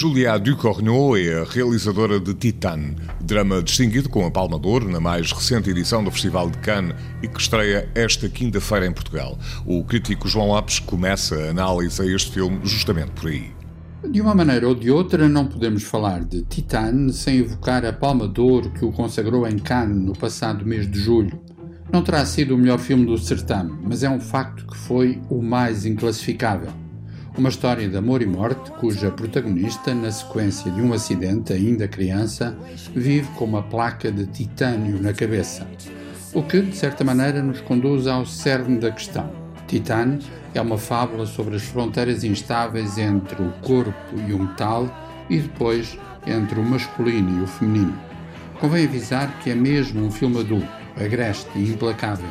Julia Ducorneau é a realizadora de Titan, drama distinguido com a Palma d'Or na mais recente edição do Festival de Cannes e que estreia esta quinta-feira em Portugal. O crítico João Lopes começa a análise a este filme justamente por aí. De uma maneira ou de outra, não podemos falar de Titan sem evocar a Palma d'Or que o consagrou em Cannes no passado mês de julho. Não terá sido o melhor filme do certame, mas é um facto que foi o mais inclassificável. Uma história de amor e morte cuja protagonista, na sequência de um acidente ainda criança, vive com uma placa de titânio na cabeça. O que, de certa maneira, nos conduz ao cerne da questão. Titã é uma fábula sobre as fronteiras instáveis entre o corpo e o metal e depois entre o masculino e o feminino. Convém avisar que é mesmo um filme adulto, agreste e implacável,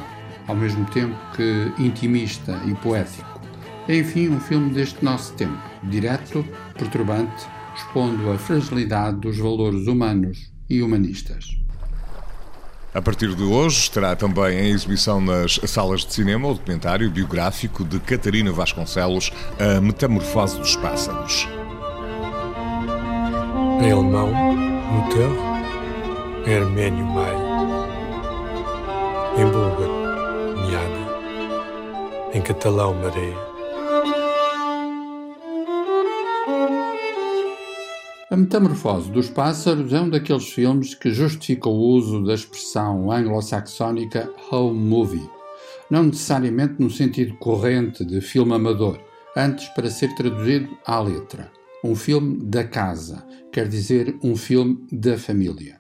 ao mesmo tempo que intimista e poético. É, enfim, um filme deste nosso tempo, direto, perturbante, expondo a fragilidade dos valores humanos e humanistas. A partir de hoje estará também em exibição nas salas de cinema o documentário biográfico de Catarina Vasconcelos, A Metamorfose dos Pássaros. Em alemão, Mutter, em armênio, Mai, em búlgaro, Niana, em catalão, Mareia. A Metamorfose dos Pássaros é um daqueles filmes que justifica o uso da expressão anglo-saxónica home movie, não necessariamente no sentido corrente de filme amador, antes para ser traduzido à letra. Um filme da casa, quer dizer um filme da família.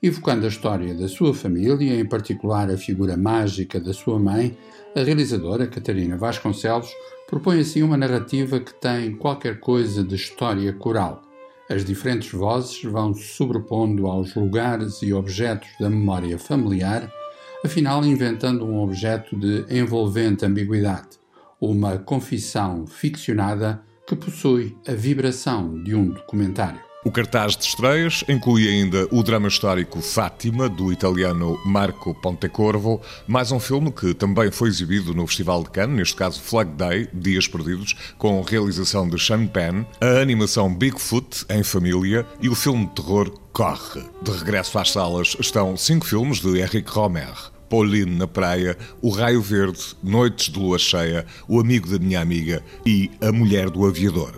Evocando a história da sua família, em particular a figura mágica da sua mãe, a realizadora Catarina Vasconcelos propõe assim uma narrativa que tem qualquer coisa de história coral as diferentes vozes vão se sobrepondo aos lugares e objetos da memória familiar, afinal inventando um objeto de envolvente ambiguidade, uma confissão ficcionada que possui a vibração de um documentário. O cartaz de estreias inclui ainda o drama histórico Fátima, do italiano Marco Pontecorvo, mais um filme que também foi exibido no Festival de Cannes, neste caso Flag Day, Dias Perdidos, com realização de Sean Penn, a animação Bigfoot, em família, e o filme de terror Corre. De regresso às salas estão cinco filmes de Henrique Romer. Pauline na Praia, O Raio Verde, Noites de Lua Cheia, O Amigo da Minha Amiga e A Mulher do Aviador.